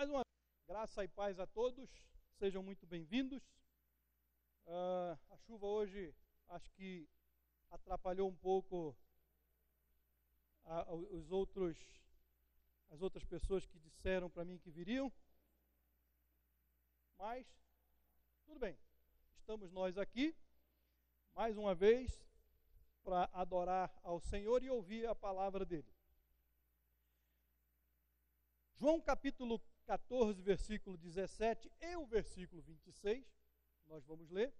Mais uma graça e paz a todos, sejam muito bem-vindos. Uh, a chuva hoje acho que atrapalhou um pouco a, a, os outros, as outras pessoas que disseram para mim que viriam, mas tudo bem, estamos nós aqui mais uma vez para adorar ao Senhor e ouvir a palavra dele. João capítulo 14, versículo 17 e o versículo 26, nós vamos ler.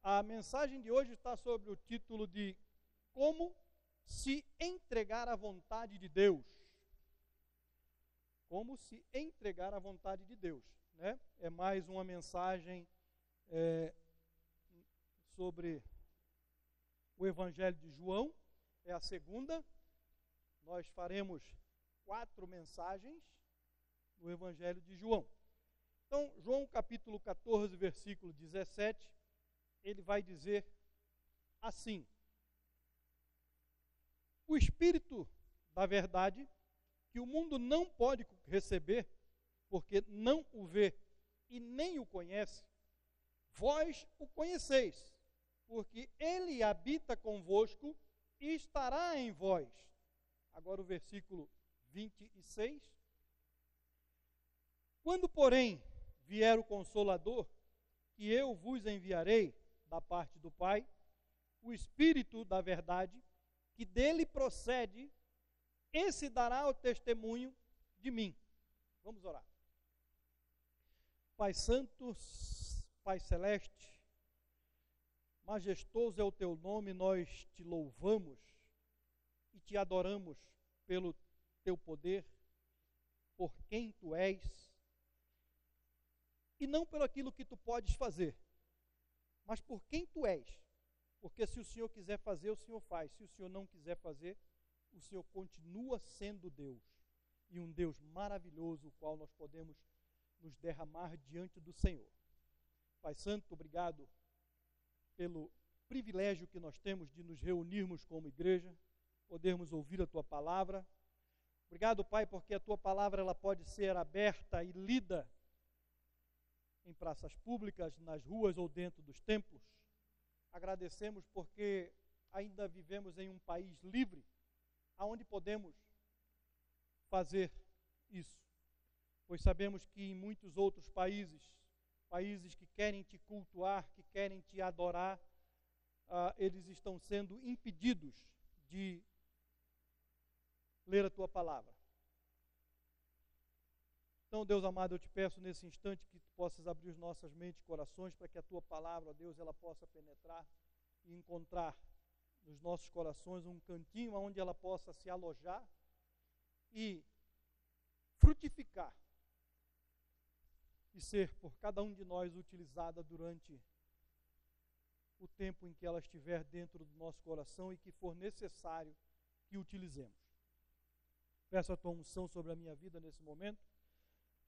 A mensagem de hoje está sobre o título de Como se entregar à vontade de Deus. Como se entregar à vontade de Deus. Né? É mais uma mensagem é, sobre o Evangelho de João, é a segunda. Nós faremos quatro mensagens no Evangelho de João. Então, João capítulo 14, versículo 17, ele vai dizer assim: O Espírito da Verdade, que o mundo não pode receber, porque não o vê e nem o conhece, vós o conheceis, porque ele habita convosco e estará em vós. Agora o versículo 26. Quando, porém, vier o Consolador, que eu vos enviarei da parte do Pai, o Espírito da Verdade, que dele procede, esse dará o testemunho de mim. Vamos orar. Pai Santo, Pai Celeste, majestoso é o teu nome, nós te louvamos e te adoramos pelo teu poder, por quem tu és e não pelo aquilo que tu podes fazer, mas por quem tu és. Porque se o Senhor quiser fazer, o Senhor faz. Se o Senhor não quiser fazer, o Senhor continua sendo Deus. E um Deus maravilhoso, o qual nós podemos nos derramar diante do Senhor. Pai Santo, obrigado pelo privilégio que nós temos de nos reunirmos como igreja, podermos ouvir a tua palavra. Obrigado, Pai, porque a tua palavra ela pode ser aberta e lida em praças públicas, nas ruas ou dentro dos templos. Agradecemos porque ainda vivemos em um país livre, aonde podemos fazer isso. Pois sabemos que em muitos outros países, países que querem te cultuar, que querem te adorar, uh, eles estão sendo impedidos de ler a tua palavra. Então, Deus amado, eu te peço nesse instante que tu possas abrir as nossas mentes e corações para que a tua palavra, ó Deus, ela possa penetrar e encontrar nos nossos corações um cantinho onde ela possa se alojar e frutificar e ser por cada um de nós utilizada durante o tempo em que ela estiver dentro do nosso coração e que for necessário que utilizemos. Peço a tua unção sobre a minha vida nesse momento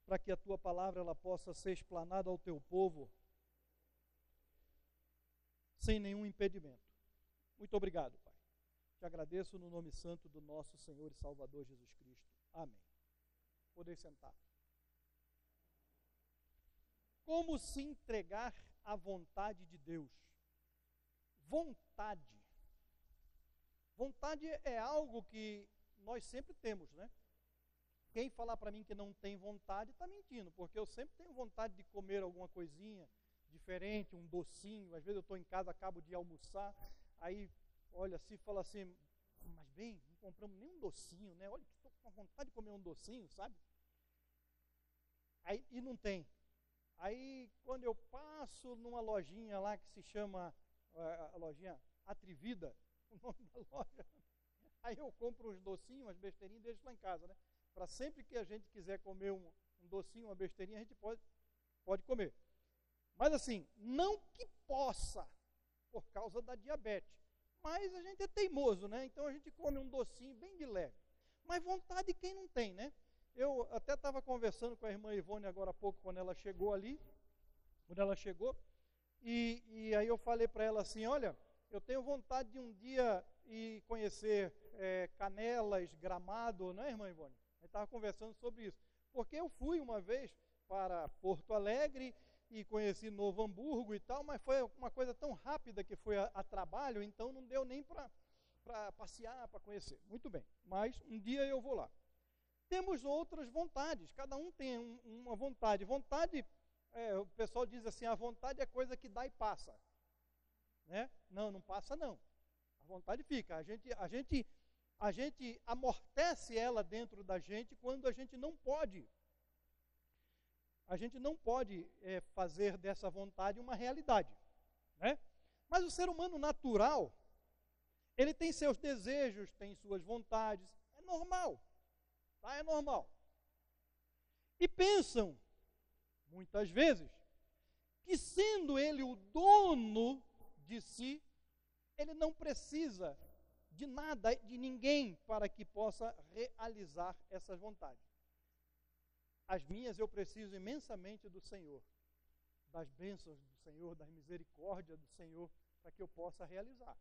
para que a tua palavra ela possa ser explanada ao teu povo sem nenhum impedimento. Muito obrigado, Pai. Te agradeço no nome santo do nosso Senhor e Salvador Jesus Cristo. Amém. Poder sentar. Como se entregar à vontade de Deus? Vontade. Vontade é algo que nós sempre temos, né? Quem falar para mim que não tem vontade está mentindo, porque eu sempre tenho vontade de comer alguma coisinha diferente, um docinho. Às vezes eu estou em casa, acabo de almoçar, aí olha assim, fala assim, mas bem, não compramos nem um docinho, né? Olha, estou com vontade de comer um docinho, sabe? Aí, e não tem. Aí, quando eu passo numa lojinha lá que se chama, eh, a lojinha Atrevida, o nome da loja, aí eu compro uns docinhos, umas besteirinhas e deixo lá em casa, né? Para sempre que a gente quiser comer um, um docinho, uma besteirinha, a gente pode, pode comer. Mas assim, não que possa, por causa da diabetes. Mas a gente é teimoso, né? Então a gente come um docinho bem de leve. Mas vontade quem não tem, né? Eu até estava conversando com a irmã Ivone agora há pouco, quando ela chegou ali, quando ela chegou, e, e aí eu falei para ela assim, olha, eu tenho vontade de um dia ir conhecer é, Canelas, Gramado, não é, irmã Ivone? Gente estava conversando sobre isso. Porque eu fui uma vez para Porto Alegre e conheci Novo Hamburgo e tal, mas foi uma coisa tão rápida que foi a, a trabalho, então não deu nem para passear, para conhecer. Muito bem, mas um dia eu vou lá. Temos outras vontades, cada um tem um, uma vontade. Vontade, é, o pessoal diz assim: a vontade é coisa que dá e passa. Né? Não, não passa não. A vontade fica. A gente, a gente, a gente amortece ela dentro da gente quando a gente não pode a gente não pode é, fazer dessa vontade uma realidade. Né? Mas o ser humano natural, ele tem seus desejos, tem suas vontades, é normal. Tá? É normal. E pensam, muitas vezes, que sendo ele o dono de si, ele não precisa de nada, de ninguém, para que possa realizar essas vontades. As minhas eu preciso imensamente do Senhor, das bênçãos do Senhor, das misericórdias do Senhor, para que eu possa realizar.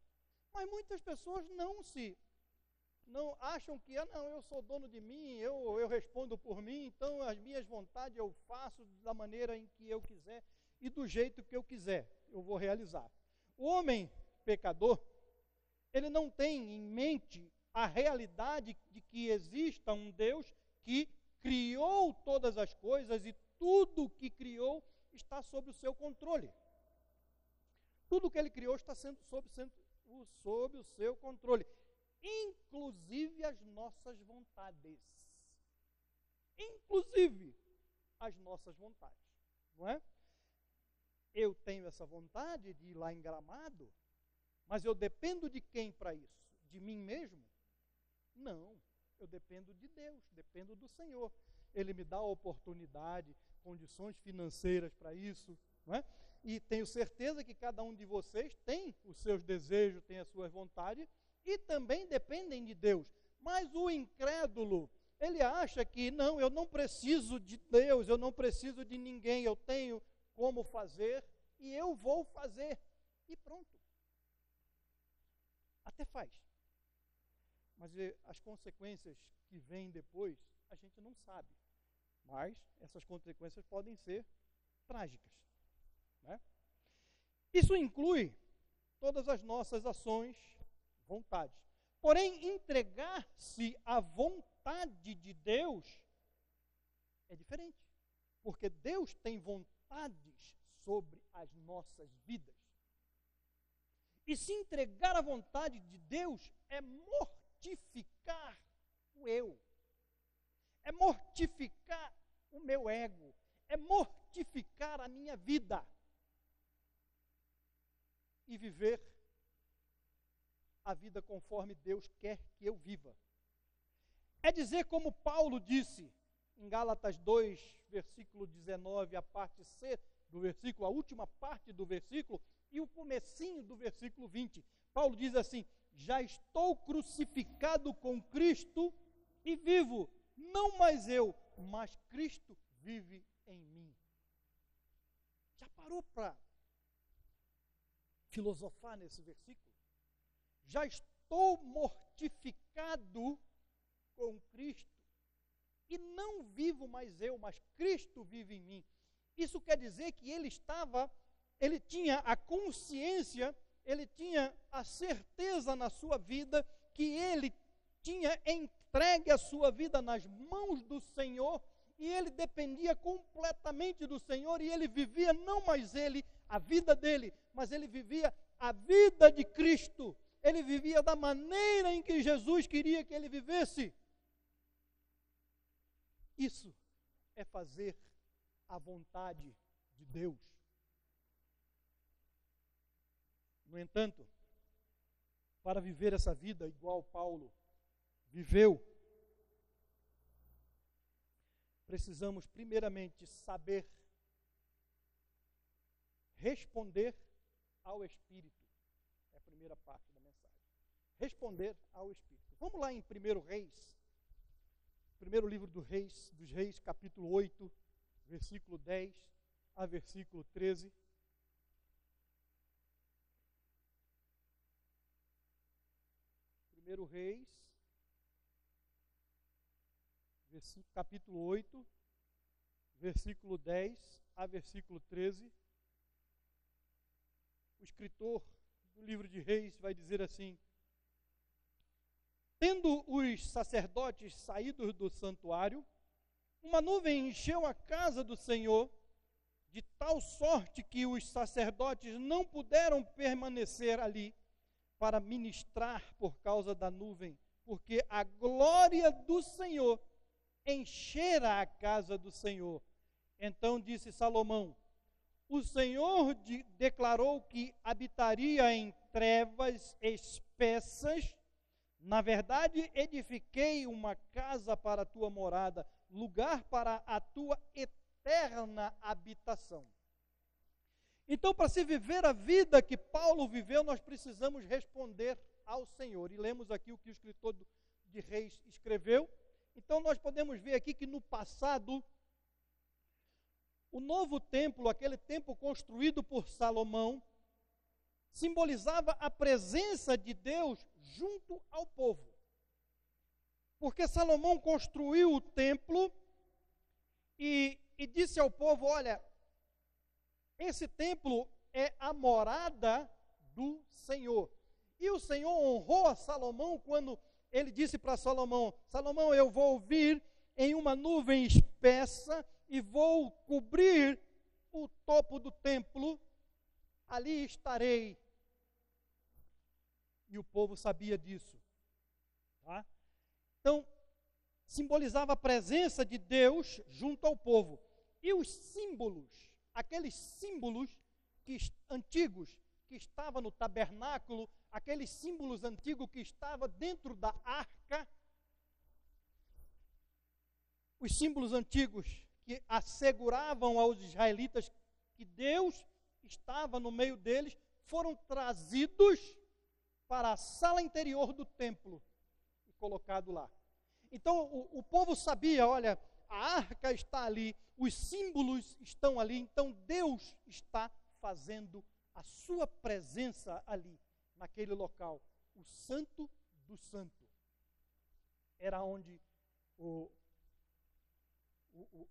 Mas muitas pessoas não se não acham que ah, não, eu sou dono de mim, eu, eu respondo por mim, então as minhas vontades eu faço da maneira em que eu quiser e do jeito que eu quiser, eu vou realizar. O homem pecador, ele não tem em mente a realidade de que exista um Deus que criou todas as coisas e tudo que criou está sob o seu controle. Tudo que ele criou está sendo sob, sendo, sob o seu controle, inclusive as nossas vontades. Inclusive as nossas vontades, não é? Eu tenho essa vontade de ir lá em Gramado, mas eu dependo de quem para isso? De mim mesmo? Não eu dependo de Deus, dependo do Senhor. Ele me dá a oportunidade, condições financeiras para isso, não é? E tenho certeza que cada um de vocês tem os seus desejos, tem as suas vontades e também dependem de Deus. Mas o incrédulo, ele acha que não, eu não preciso de Deus, eu não preciso de ninguém, eu tenho como fazer e eu vou fazer. E pronto. Até faz. Mas eh, as consequências que vêm depois, a gente não sabe. Mas essas consequências podem ser trágicas. Né? Isso inclui todas as nossas ações, vontades. Porém, entregar-se à vontade de Deus é diferente. Porque Deus tem vontades sobre as nossas vidas. E se entregar à vontade de Deus é mortificar o eu, é mortificar o meu ego, é mortificar a minha vida. E viver a vida conforme Deus quer que eu viva. É dizer como Paulo disse em Gálatas 2, versículo 19, a parte C do versículo, a última parte do versículo e o comecinho do versículo 20. Paulo diz assim: já estou crucificado com Cristo e vivo, não mais eu, mas Cristo vive em mim. Já parou para filosofar nesse versículo? Já estou mortificado com Cristo e não vivo mais eu, mas Cristo vive em mim. Isso quer dizer que ele estava, ele tinha a consciência ele tinha a certeza na sua vida que ele tinha entregue a sua vida nas mãos do Senhor e ele dependia completamente do Senhor e ele vivia não mais ele, a vida dele, mas ele vivia a vida de Cristo. Ele vivia da maneira em que Jesus queria que ele vivesse. Isso é fazer a vontade de Deus. No entanto, para viver essa vida igual Paulo viveu, precisamos primeiramente saber responder ao Espírito. É a primeira parte da mensagem. Responder ao Espírito. Vamos lá em 1 Reis, primeiro livro do Reis, dos Reis, capítulo 8, versículo 10 a versículo 13. Primeiro Reis, capítulo 8, versículo 10 a versículo 13, o escritor do livro de Reis vai dizer assim: Tendo os sacerdotes saído do santuário, uma nuvem encheu a casa do Senhor, de tal sorte que os sacerdotes não puderam permanecer ali para ministrar por causa da nuvem, porque a glória do Senhor enchera a casa do Senhor. Então disse Salomão: O Senhor de, declarou que habitaria em trevas espessas na verdade, edifiquei uma casa para a tua morada, lugar para a tua eterna habitação. Então, para se viver a vida que Paulo viveu, nós precisamos responder ao Senhor. E lemos aqui o que o escritor de Reis escreveu. Então, nós podemos ver aqui que no passado, o novo templo, aquele templo construído por Salomão, simbolizava a presença de Deus junto ao povo. Porque Salomão construiu o templo e, e disse ao povo: Olha, esse templo é a morada do Senhor. E o Senhor honrou a Salomão quando ele disse para Salomão: Salomão, eu vou vir em uma nuvem espessa e vou cobrir o topo do templo, ali estarei e o povo sabia disso. Tá? Então, simbolizava a presença de Deus junto ao povo. E os símbolos, aqueles símbolos que, antigos que estavam no tabernáculo, aqueles símbolos antigos que estavam dentro da arca, os símbolos antigos que asseguravam aos israelitas que Deus estava no meio deles, foram trazidos para a sala interior do templo e colocado lá. Então o, o povo sabia: olha, a arca está ali, os símbolos estão ali, então Deus está fazendo a sua presença ali, naquele local. O Santo do Santo. Era onde o, o, o,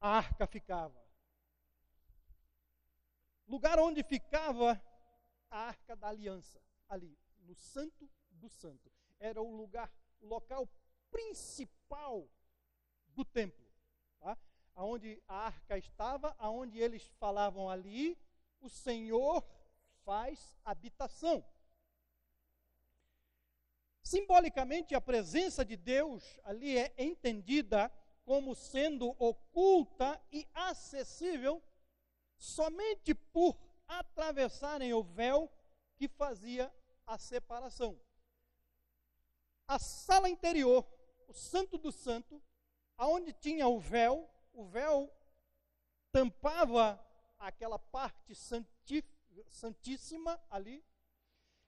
a arca ficava. Lugar onde ficava a arca da aliança, ali, no Santo do Santo. Era o lugar, o local principal do templo. Tá? Onde a arca estava, aonde eles falavam ali, o Senhor faz habitação. Simbolicamente, a presença de Deus ali é entendida como sendo oculta e acessível somente por atravessarem o véu que fazia a separação. A sala interior, o Santo do Santo, aonde tinha o véu, o véu tampava aquela parte santíssima ali,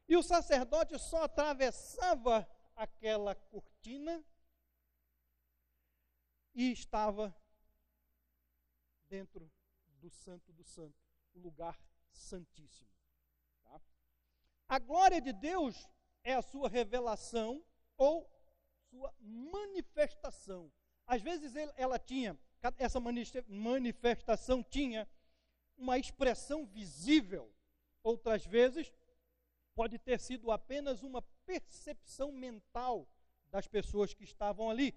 e o sacerdote só atravessava aquela cortina e estava dentro do Santo do Santo, o lugar Santíssimo. Tá? A glória de Deus é a sua revelação ou sua manifestação. Às vezes ela tinha, essa manifestação tinha uma expressão visível, outras vezes pode ter sido apenas uma percepção mental das pessoas que estavam ali.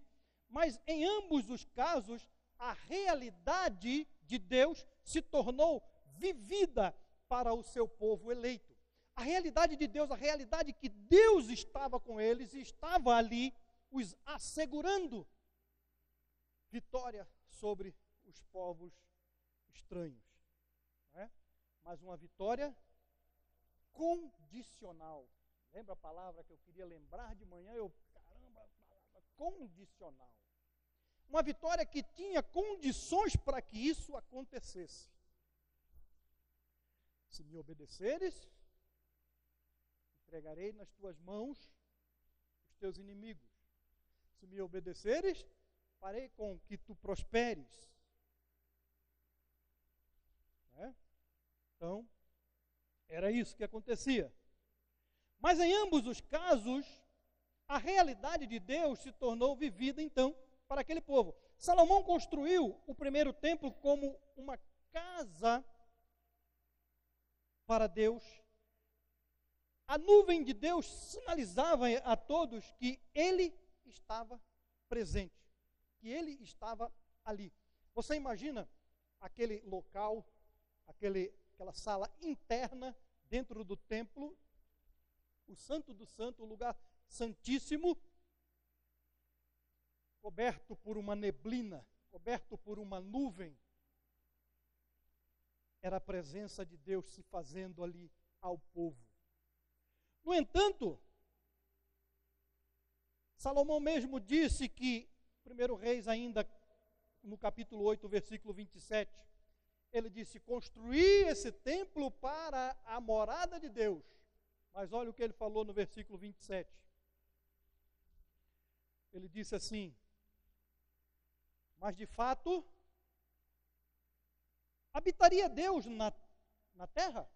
Mas em ambos os casos, a realidade de Deus se tornou vivida para o seu povo eleito. A realidade de Deus, a realidade que Deus estava com eles estava ali, os assegurando vitória sobre os povos estranhos. É? Mas uma vitória condicional. Lembra a palavra que eu queria lembrar de manhã? Eu, caramba, palavra condicional. Uma vitória que tinha condições para que isso acontecesse. Se me obedeceres, entregarei nas tuas mãos os teus inimigos. Se me obedeceres, farei com que tu prosperes. É? Então, era isso que acontecia. Mas em ambos os casos, a realidade de Deus se tornou vivida então para aquele povo. Salomão construiu o primeiro templo como uma casa para Deus. A nuvem de Deus sinalizava a todos que ele estava presente, que ele estava ali. Você imagina aquele local, aquele, aquela sala interna dentro do templo, o Santo do Santo, o lugar santíssimo, coberto por uma neblina, coberto por uma nuvem. Era a presença de Deus se fazendo ali ao povo. No entanto, Salomão mesmo disse que, primeiro Reis ainda no capítulo 8, versículo 27, ele disse: Construir esse templo para a morada de Deus. Mas olha o que ele falou no versículo 27. Ele disse assim: Mas de fato, habitaria Deus na, na terra?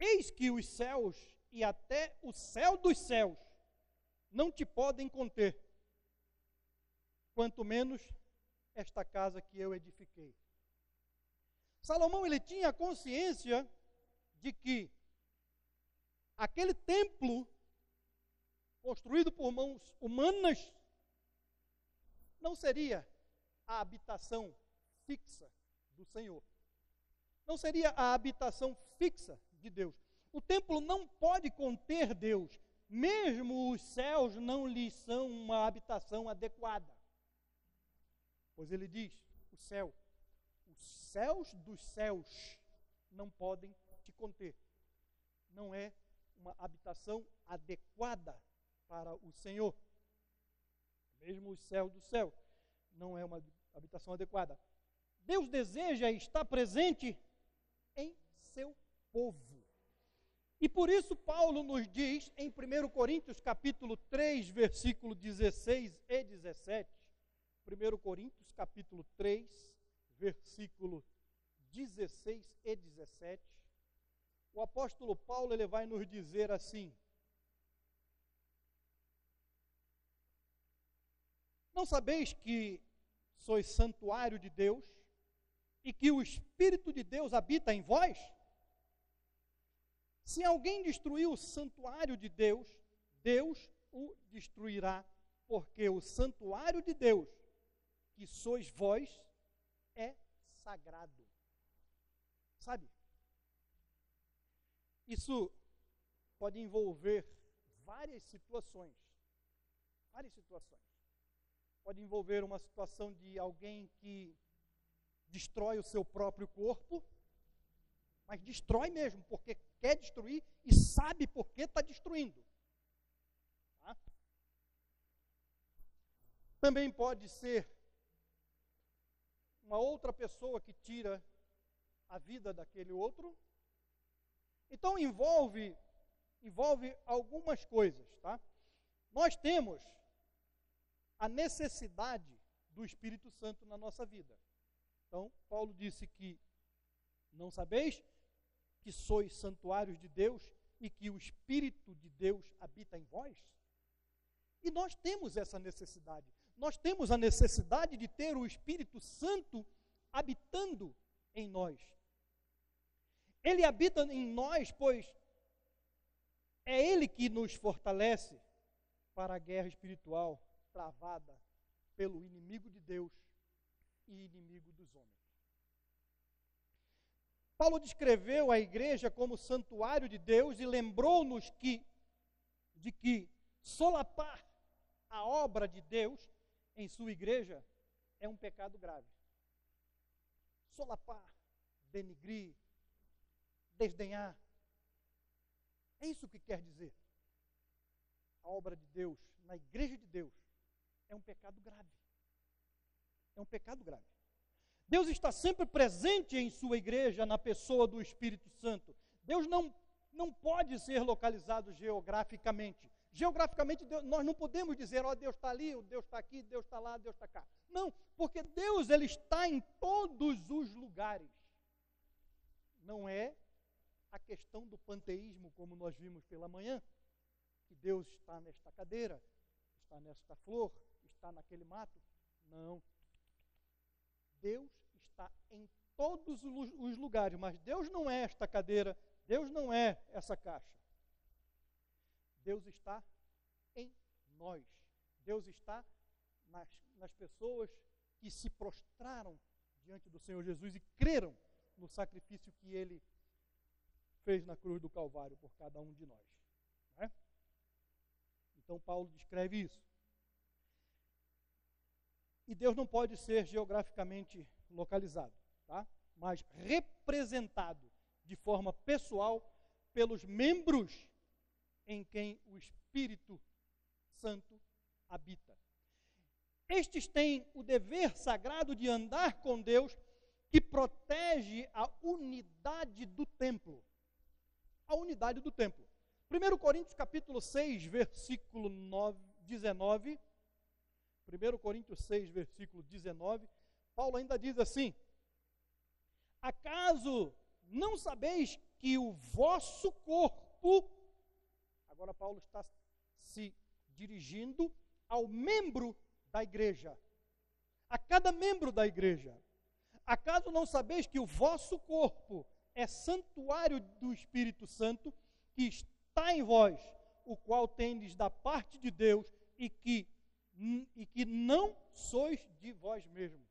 Eis que os céus e até o céu dos céus não te podem conter quanto menos esta casa que eu edifiquei. Salomão ele tinha consciência de que aquele templo construído por mãos humanas não seria a habitação fixa do Senhor. Não seria a habitação fixa de Deus. O templo não pode conter Deus, mesmo os céus não lhe são uma habitação adequada. Pois ele diz: o céu, os céus dos céus não podem te conter. Não é uma habitação adequada para o Senhor. Mesmo o céu do céu não é uma habitação adequada. Deus deseja estar presente em seu povo. E por isso Paulo nos diz em 1 Coríntios capítulo 3, versículo 16 e 17, 1 Coríntios, capítulo 3, versículo 16 e 17, o apóstolo Paulo ele vai nos dizer assim: Não sabeis que sois santuário de Deus e que o Espírito de Deus habita em vós? Se alguém destruir o santuário de Deus, Deus o destruirá, porque o santuário de Deus que sois vós é sagrado. Sabe? Isso pode envolver várias situações. Várias situações. Pode envolver uma situação de alguém que destrói o seu próprio corpo, mas destrói mesmo, porque quer destruir e sabe por que está destruindo. Tá? Também pode ser uma outra pessoa que tira a vida daquele outro. Então envolve envolve algumas coisas, tá? Nós temos a necessidade do Espírito Santo na nossa vida. Então, Paulo disse que não sabeis que sois santuários de Deus e que o Espírito de Deus habita em vós? E nós temos essa necessidade nós temos a necessidade de ter o Espírito Santo habitando em nós. Ele habita em nós, pois é Ele que nos fortalece para a guerra espiritual travada pelo inimigo de Deus e inimigo dos homens. Paulo descreveu a igreja como santuário de Deus e lembrou-nos que de que solapar a obra de Deus em sua igreja é um pecado grave. Solapar, denigrir, desdenhar. É isso que quer dizer. A obra de Deus na igreja de Deus é um pecado grave. É um pecado grave. Deus está sempre presente em sua igreja na pessoa do Espírito Santo. Deus não, não pode ser localizado geograficamente. Geograficamente, Deus, nós não podemos dizer, ó, oh, Deus está ali, Deus está aqui, Deus está lá, Deus está cá. Não, porque Deus ele está em todos os lugares. Não é a questão do panteísmo, como nós vimos pela manhã, que Deus está nesta cadeira, está nesta flor, está naquele mato. Não. Deus está em todos os lugares, mas Deus não é esta cadeira, Deus não é essa caixa. Deus está em nós. Deus está nas, nas pessoas que se prostraram diante do Senhor Jesus e creram no sacrifício que ele fez na cruz do Calvário por cada um de nós. Né? Então, Paulo descreve isso. E Deus não pode ser geograficamente localizado, tá? mas representado de forma pessoal pelos membros em quem o Espírito Santo habita. Estes têm o dever sagrado de andar com Deus, que protege a unidade do templo. A unidade do templo. 1 Coríntios capítulo 6, versículo 9, 19. 1 Coríntios 6, versículo 19. Paulo ainda diz assim: Acaso não sabeis que o vosso corpo. Agora, Paulo está se dirigindo ao membro da igreja, a cada membro da igreja. Acaso não sabeis que o vosso corpo é santuário do Espírito Santo que está em vós, o qual tendes da parte de Deus e que, e que não sois de vós mesmos?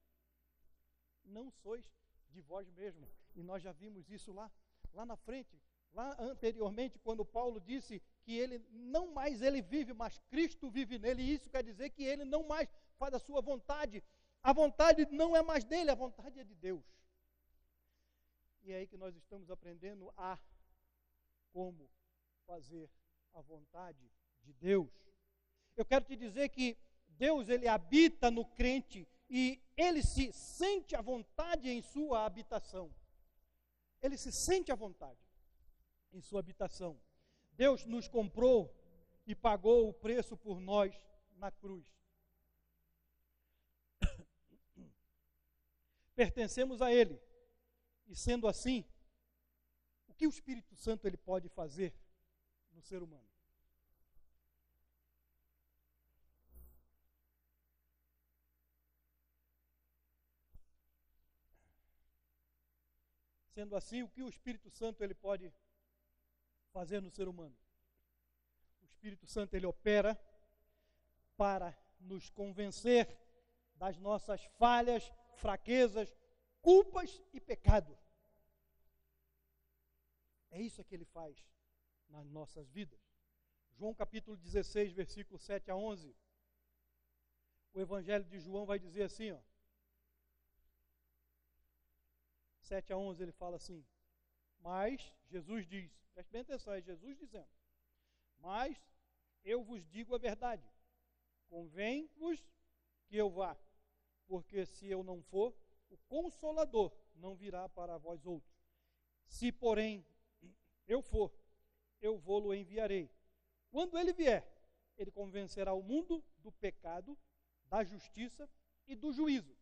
Não sois de vós mesmos. E nós já vimos isso lá, lá na frente, lá anteriormente, quando Paulo disse que ele não mais ele vive, mas Cristo vive nele. E isso quer dizer que ele não mais faz a sua vontade. A vontade não é mais dele, a vontade é de Deus. E é aí que nós estamos aprendendo a como fazer a vontade de Deus. Eu quero te dizer que Deus ele habita no crente e ele se sente à vontade em sua habitação. Ele se sente à vontade em sua habitação. Deus nos comprou e pagou o preço por nós na cruz. Pertencemos a Ele. E sendo assim, o que o Espírito Santo ele pode fazer no ser humano? Sendo assim, o que o Espírito Santo ele pode fazer no ser humano? O Espírito Santo ele opera para nos convencer das nossas falhas, fraquezas, culpas e pecados. É isso que ele faz nas nossas vidas. João capítulo 16, versículo 7 a 11. O evangelho de João vai dizer assim, ó. 7 a 11 ele fala assim: Mas Jesus diz, preste bem atenção, é Jesus dizendo: Mas eu vos digo a verdade, convém-vos que eu vá, porque se eu não for, o consolador não virá para vós outros. Se, porém, eu for, eu vou-lo enviarei. Quando ele vier, ele convencerá o mundo do pecado, da justiça e do juízo.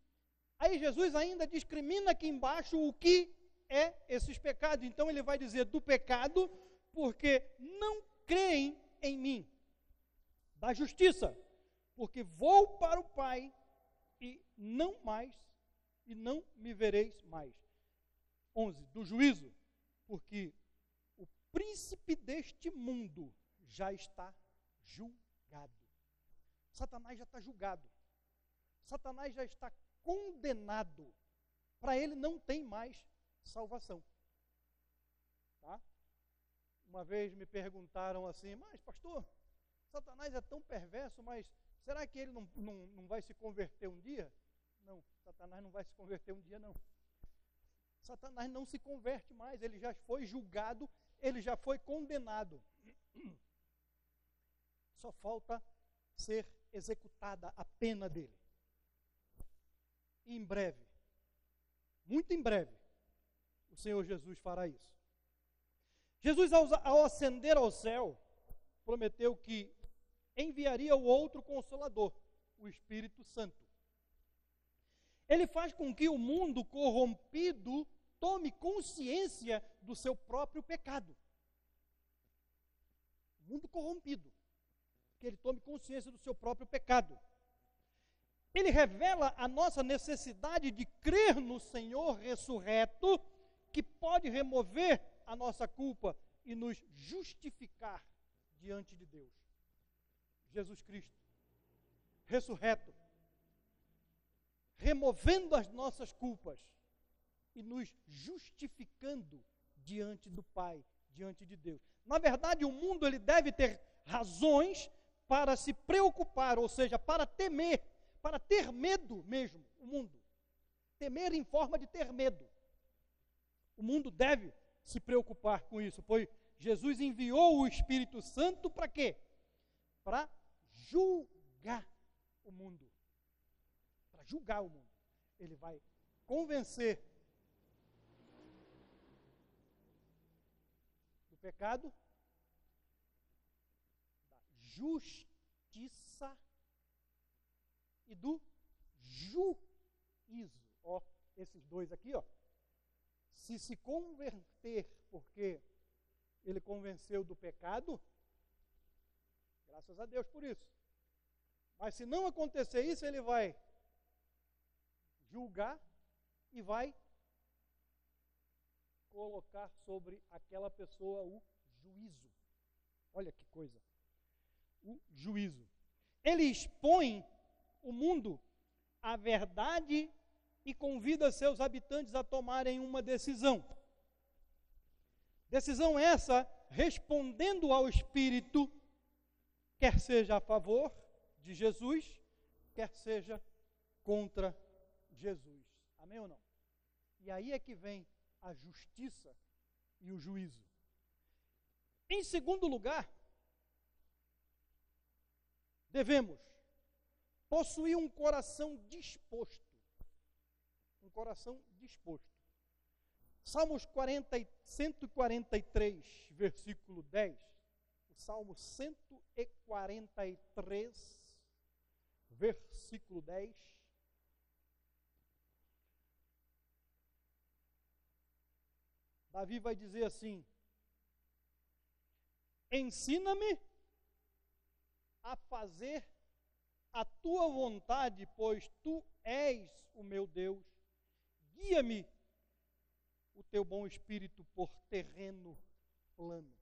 Aí Jesus ainda discrimina aqui embaixo o que é esses pecados. Então ele vai dizer do pecado, porque não creem em mim. Da justiça, porque vou para o Pai e não mais, e não me vereis mais. 11. Do juízo, porque o príncipe deste mundo já está julgado. Satanás já está julgado. Satanás já está condenado. Para ele não tem mais salvação. Tá? Uma vez me perguntaram assim, mas pastor, Satanás é tão perverso, mas será que ele não, não, não vai se converter um dia? Não, Satanás não vai se converter um dia, não. Satanás não se converte mais, ele já foi julgado, ele já foi condenado. Só falta ser executada a pena dele em breve, muito em breve, o Senhor Jesus fará isso. Jesus, ao, ascender ao céu, prometeu que enviaria o outro consolador, o Espírito Santo. Ele faz com que o mundo corrompido tome consciência do seu próprio pecado. O mundo corrompido. que ele tome consciência do seu próprio pecado. Ele revela a nossa necessidade de crer no Senhor ressurreto, que pode remover a nossa culpa e nos justificar diante de Deus. Jesus Cristo, ressurreto, removendo as nossas culpas e nos justificando diante do Pai, diante de Deus. Na verdade, o mundo ele deve ter razões para se preocupar, ou seja, para temer para ter medo mesmo, o mundo. Temer em forma de ter medo. O mundo deve se preocupar com isso, pois Jesus enviou o Espírito Santo para quê? Para julgar o mundo. Para julgar o mundo. Ele vai convencer do pecado, da justiça e do juízo. Ó, esses dois aqui, ó. Se se converter porque ele convenceu do pecado, graças a Deus por isso. Mas se não acontecer isso, ele vai julgar e vai colocar sobre aquela pessoa o juízo. Olha que coisa. O juízo. Ele expõe o mundo a verdade e convida seus habitantes a tomarem uma decisão. Decisão essa respondendo ao Espírito, quer seja a favor de Jesus, quer seja contra Jesus. Amém ou não? E aí é que vem a justiça e o juízo. Em segundo lugar, devemos possuir um coração disposto. Um coração disposto. Salmos 40, 143, versículo 10. O Salmo 143, versículo 10. Davi vai dizer assim: Ensina-me a fazer a tua vontade, pois tu és o meu Deus. Guia-me o teu bom espírito por terreno plano.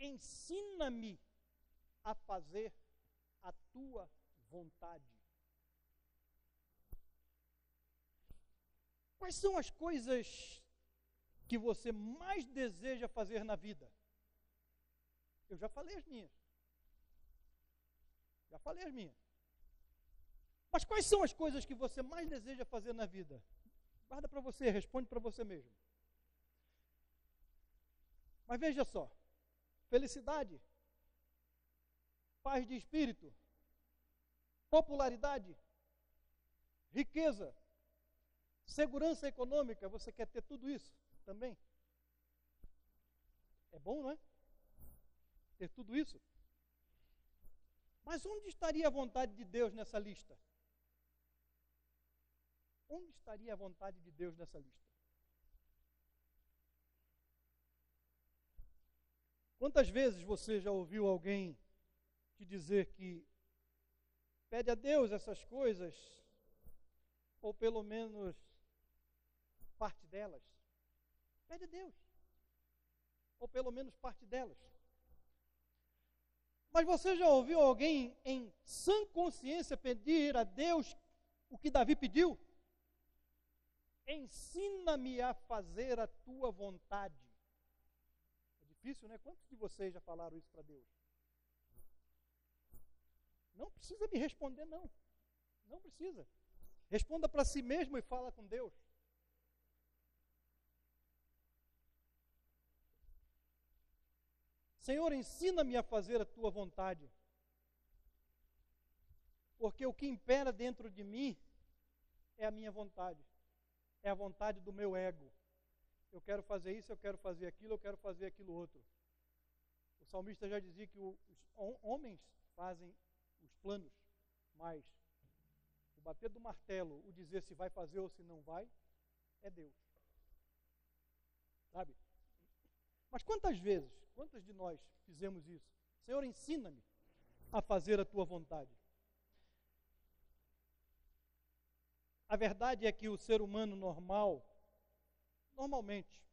Ensina-me a fazer a tua vontade. Quais são as coisas que você mais deseja fazer na vida? Eu já falei as minhas. Já falei as minhas. Mas quais são as coisas que você mais deseja fazer na vida? Guarda para você, responde para você mesmo. Mas veja só: felicidade, paz de espírito, popularidade, riqueza, segurança econômica. Você quer ter tudo isso também? É bom, não é? Ter tudo isso? Mas onde estaria a vontade de Deus nessa lista? Onde estaria a vontade de Deus nessa lista? Quantas vezes você já ouviu alguém te dizer que pede a Deus essas coisas, ou pelo menos parte delas? Pede a Deus, ou pelo menos parte delas. Mas você já ouviu alguém em sã consciência pedir a Deus o que Davi pediu? Ensina-me a fazer a tua vontade. É difícil, né? Quantos de vocês já falaram isso para Deus? Não precisa me responder, não. Não precisa. Responda para si mesmo e fala com Deus. Senhor, ensina-me a fazer a tua vontade. Porque o que impera dentro de mim é a minha vontade, é a vontade do meu ego. Eu quero fazer isso, eu quero fazer aquilo, eu quero fazer aquilo outro. O salmista já dizia que os homens fazem os planos, mas o bater do martelo, o dizer se vai fazer ou se não vai, é Deus. Sabe? Mas quantas vezes, quantas de nós fizemos isso? Senhor, ensina-me a fazer a tua vontade. A verdade é que o ser humano normal, normalmente,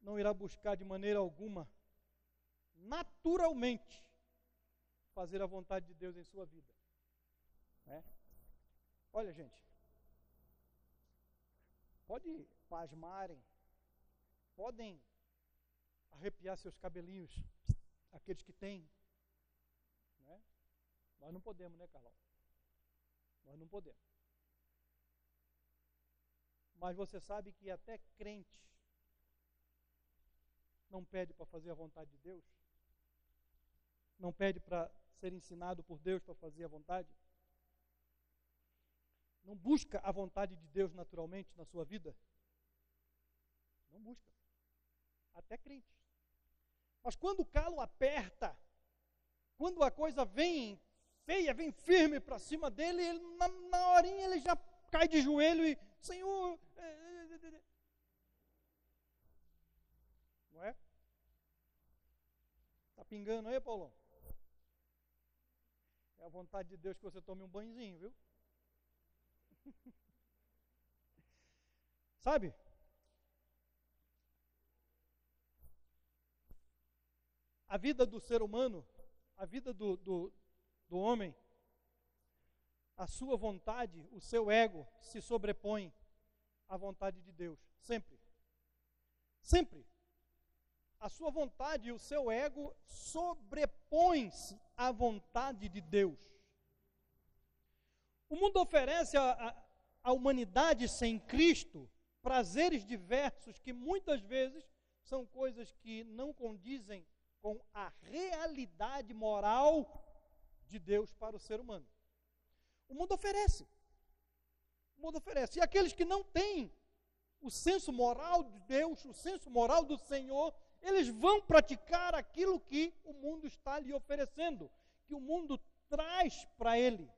não irá buscar de maneira alguma, naturalmente, fazer a vontade de Deus em sua vida. Né? Olha, gente, pode pasmarem, podem arrepiar seus cabelinhos, aqueles que têm. Né? Nós não podemos, né, Carlão? Nós não podemos. Mas você sabe que até crente não pede para fazer a vontade de Deus? Não pede para ser ensinado por Deus para fazer a vontade? Não busca a vontade de Deus naturalmente na sua vida? Não busca. Até crente. Mas quando o calo aperta, quando a coisa vem feia, vem firme para cima dele, ele, na, na horinha ele já cai de joelho e, Senhor. É, é, é, Não é? Está pingando aí, Paulão? É a vontade de Deus que você tome um banhozinho, viu? Sabe? A vida do ser humano, a vida do, do, do homem, a sua vontade, o seu ego se sobrepõe à vontade de Deus. Sempre. Sempre. A sua vontade e o seu ego sobrepõem-se à vontade de Deus. O mundo oferece à humanidade sem Cristo prazeres diversos que muitas vezes são coisas que não condizem com a realidade moral de Deus para o ser humano. O mundo oferece. O mundo oferece. E aqueles que não têm o senso moral de Deus, o senso moral do Senhor, eles vão praticar aquilo que o mundo está lhe oferecendo, que o mundo traz para ele.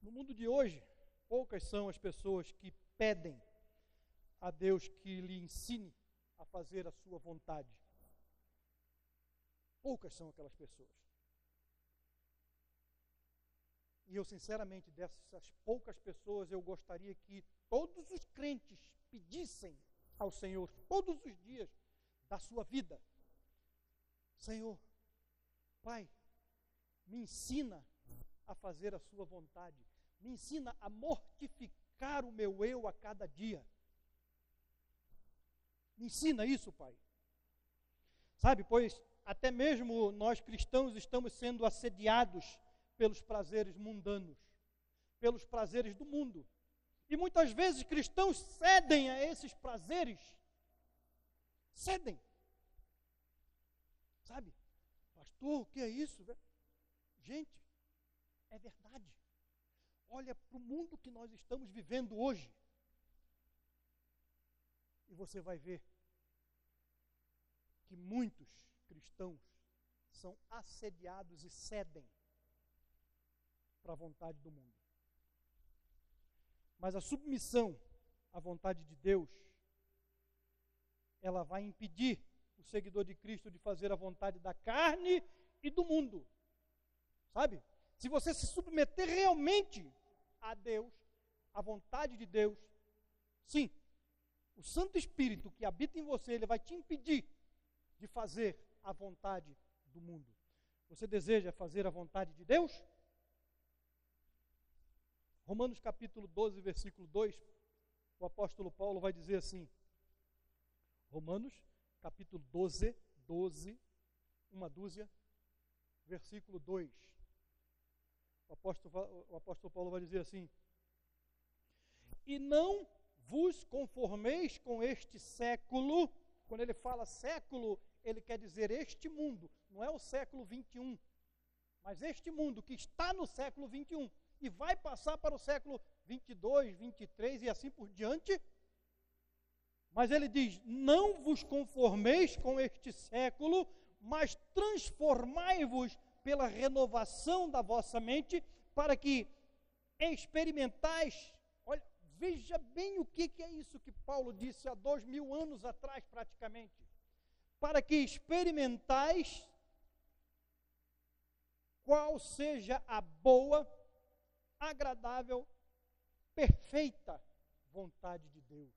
No mundo de hoje, poucas são as pessoas que pedem a Deus que lhe ensine a fazer a sua vontade. Poucas são aquelas pessoas. E eu, sinceramente, dessas poucas pessoas, eu gostaria que todos os crentes pedissem ao Senhor, todos os dias da sua vida: Senhor, Pai, me ensina a fazer a Sua vontade me ensina a mortificar o meu eu a cada dia. Me ensina isso, Pai. Sabe, pois até mesmo nós cristãos estamos sendo assediados pelos prazeres mundanos, pelos prazeres do mundo. E muitas vezes cristãos cedem a esses prazeres. Cedem. Sabe? Pastor, o que é isso? Gente, é verdade olha para o mundo que nós estamos vivendo hoje. E você vai ver que muitos cristãos são assediados e cedem para a vontade do mundo. Mas a submissão à vontade de Deus, ela vai impedir o seguidor de Cristo de fazer a vontade da carne e do mundo. Sabe? Se você se submeter realmente a Deus, a vontade de Deus, sim, o Santo Espírito que habita em você, ele vai te impedir de fazer a vontade do mundo. Você deseja fazer a vontade de Deus? Romanos capítulo 12, versículo 2, o apóstolo Paulo vai dizer assim: Romanos capítulo 12, 12, uma dúzia, versículo 2 o apóstolo, o apóstolo Paulo vai dizer assim: E não vos conformeis com este século. Quando ele fala século, ele quer dizer este mundo, não é o século 21, mas este mundo que está no século 21 e vai passar para o século 22, 23 e assim por diante. Mas ele diz: Não vos conformeis com este século, mas transformai-vos pela renovação da vossa mente, para que experimentais. Olha, veja bem o que, que é isso que Paulo disse há dois mil anos atrás, praticamente. Para que experimentais qual seja a boa, agradável, perfeita vontade de Deus.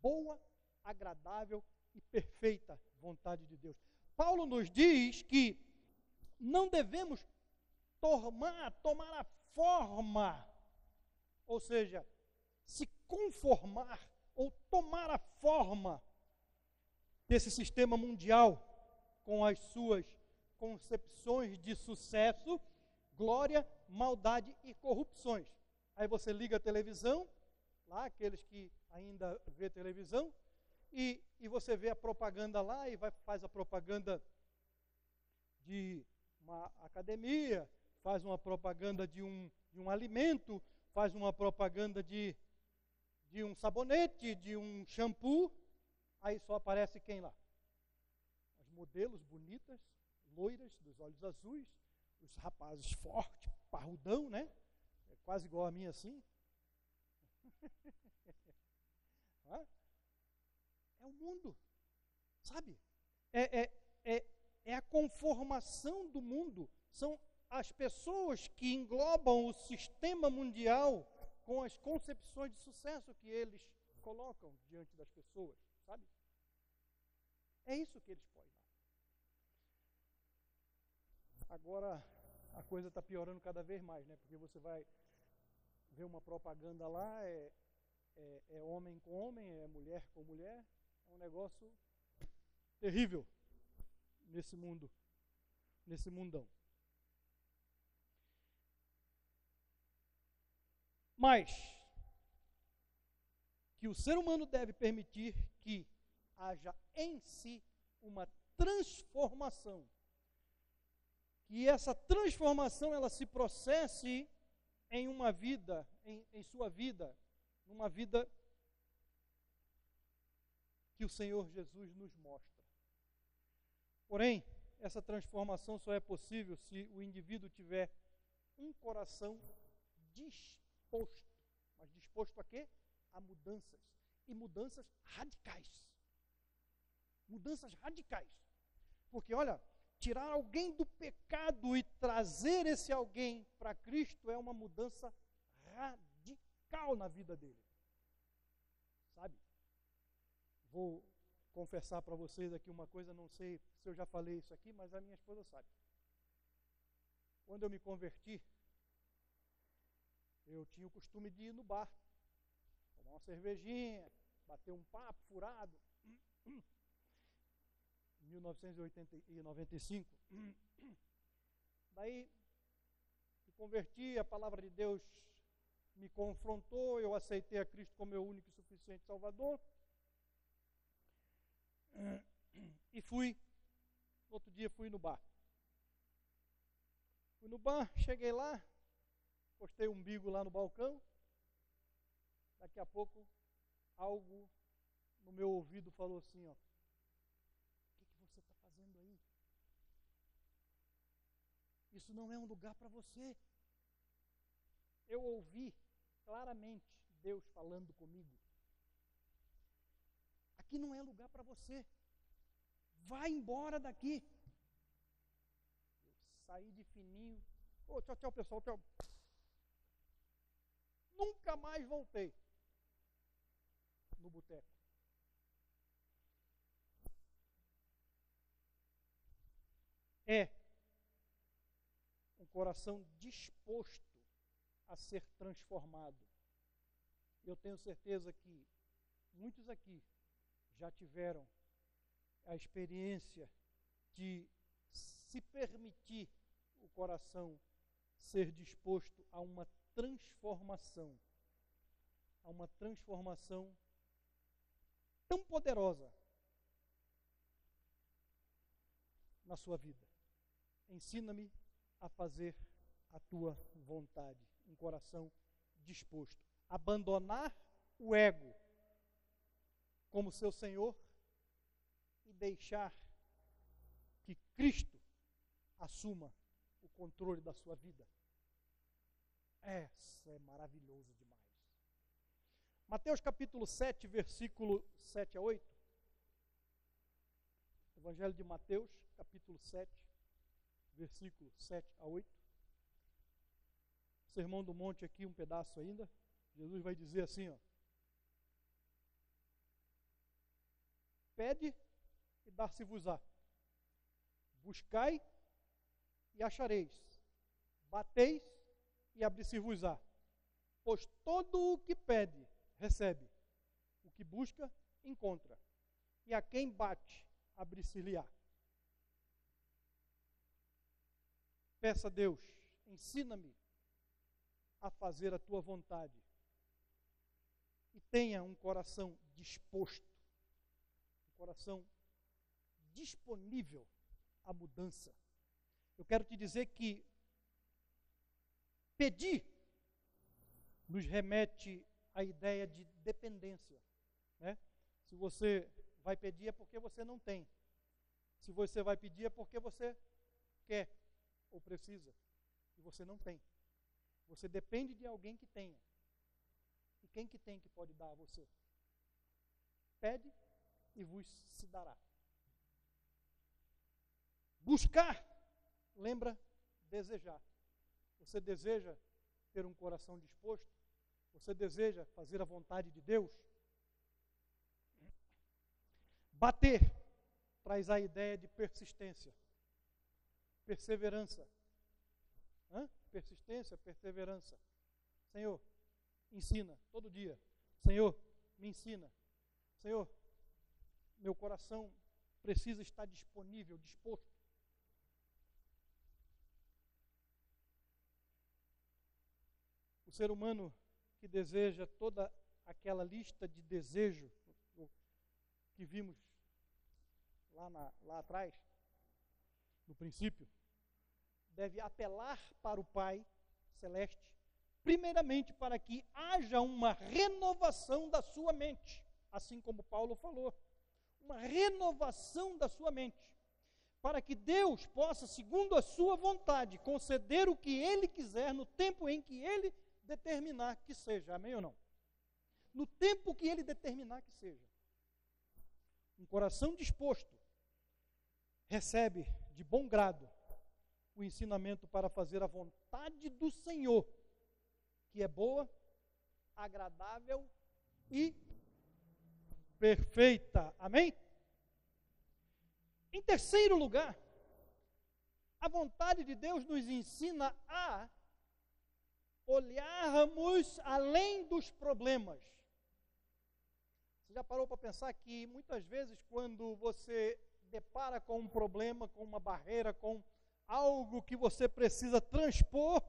Boa, agradável e perfeita vontade de Deus. Paulo nos diz que não devemos tomar, tomar a forma, ou seja, se conformar ou tomar a forma desse sistema mundial com as suas concepções de sucesso, glória, maldade e corrupções. Aí você liga a televisão, lá aqueles que ainda vê televisão, e, e você vê a propaganda lá e vai, faz a propaganda de uma academia, faz uma propaganda de um, de um alimento, faz uma propaganda de, de um sabonete, de um shampoo, aí só aparece quem lá? As modelos bonitas, loiras, dos olhos azuis, os rapazes fortes, parrudão, né? É quase igual a mim assim. é o mundo, sabe? É, é, é, é a conformação do mundo. São as pessoas que englobam o sistema mundial com as concepções de sucesso que eles colocam diante das pessoas, sabe? É isso que eles põem lá. Agora a coisa está piorando cada vez mais, né? Porque você vai ver uma propaganda lá, é, é, é homem com homem, é mulher com mulher, é um negócio terrível nesse mundo, nesse mundão. Mas que o ser humano deve permitir que haja em si uma transformação. Que essa transformação ela se processe em uma vida, em, em sua vida, numa vida que o Senhor Jesus nos mostra. Porém, essa transformação só é possível se o indivíduo tiver um coração disposto. Mas disposto a quê? A mudanças. E mudanças radicais. Mudanças radicais. Porque, olha, tirar alguém do pecado e trazer esse alguém para Cristo é uma mudança radical na vida dele. Sabe? Vou confessar para vocês aqui uma coisa, não sei se eu já falei isso aqui, mas a minha esposa sabe. Quando eu me converti, eu tinha o costume de ir no bar, tomar uma cervejinha, bater um papo furado. Em 1995. Daí me converti, a palavra de Deus me confrontou, eu aceitei a Cristo como meu único e suficiente Salvador. E fui, outro dia fui no bar. Fui no bar, cheguei lá, postei um umbigo lá no balcão. Daqui a pouco, algo no meu ouvido falou assim: ó, o que, que você está fazendo aí? Isso não é um lugar para você. Eu ouvi claramente Deus falando comigo. Aqui não é lugar para você. Vai embora daqui. Eu saí de fininho. Oh, tchau, tchau, pessoal. Tchau nunca mais voltei no boteco. É um coração disposto a ser transformado. Eu tenho certeza que muitos aqui já tiveram a experiência de se permitir o coração ser disposto a uma transformação. Há uma transformação tão poderosa na sua vida. Ensina-me a fazer a tua vontade, um coração disposto. Abandonar o ego como seu Senhor e deixar que Cristo assuma o controle da sua vida. Essa é maravilhoso. Mateus capítulo 7, versículo 7 a 8. Evangelho de Mateus, capítulo 7, versículo 7 a 8. Sermão do Monte aqui, um pedaço ainda. Jesus vai dizer assim, ó. Pede e dar-se-vos-á. Buscai e achareis. Bateis e abrir-se-vos-á. Pois todo o que pede, recebe. O que busca, encontra. E a quem bate, abrir-se-lhe-á. Peça a Deus, ensina-me a fazer a tua vontade. E tenha um coração disposto, um coração disponível à mudança. Eu quero te dizer que pedir nos remete à ideia de dependência. Né? Se você vai pedir é porque você não tem. Se você vai pedir é porque você quer ou precisa e você não tem. Você depende de alguém que tenha. E quem que tem que pode dar a você? Pede e vos se dará. Buscar, lembra desejar. Você deseja ter um coração disposto? Você deseja fazer a vontade de Deus? Bater traz a ideia de persistência, perseverança. Hã? Persistência, perseverança. Senhor, ensina todo dia. Senhor, me ensina. Senhor, meu coração precisa estar disponível, disposto. O ser humano que deseja toda aquela lista de desejo que vimos lá, na, lá atrás, no princípio, deve apelar para o Pai Celeste, primeiramente para que haja uma renovação da sua mente, assim como Paulo falou, uma renovação da sua mente, para que Deus possa, segundo a sua vontade, conceder o que Ele quiser no tempo em que Ele determinar que seja, amém ou não? No tempo que Ele determinar que seja. Um coração disposto recebe de bom grado o ensinamento para fazer a vontade do Senhor, que é boa, agradável e perfeita. Amém? Em terceiro lugar, a vontade de Deus nos ensina a olharmos além dos problemas. Você já parou para pensar que muitas vezes, quando você depara com um problema, com uma barreira, com algo que você precisa transpor,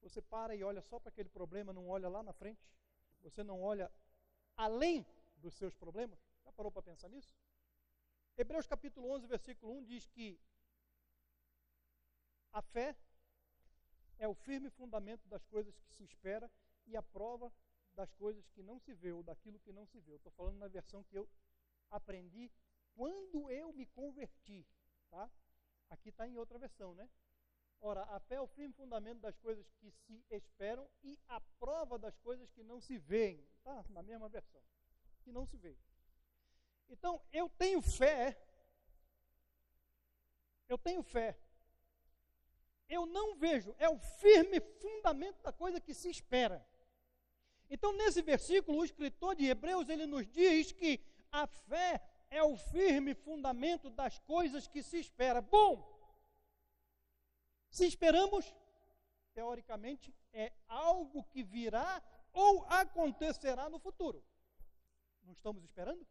você para e olha só para aquele problema, não olha lá na frente, você não olha além dos seus problemas. Já parou para pensar nisso? Hebreus capítulo 11, versículo 1 diz que a fé é o firme fundamento das coisas que se espera e a prova das coisas que não se vê ou daquilo que não se vê. Estou falando na versão que eu aprendi quando eu me converti, tá? Aqui está em outra versão, né? Ora, a fé é o firme fundamento das coisas que se esperam e a prova das coisas que não se veem. Tá? Na mesma versão. Que não se vê. Então, eu tenho fé. Eu tenho fé. Eu não vejo. É o firme fundamento da coisa que se espera. Então, nesse versículo, o escritor de Hebreus, ele nos diz que a fé é o firme fundamento das coisas que se espera. Bom, se esperamos, teoricamente, é algo que virá ou acontecerá no futuro. Não estamos esperando?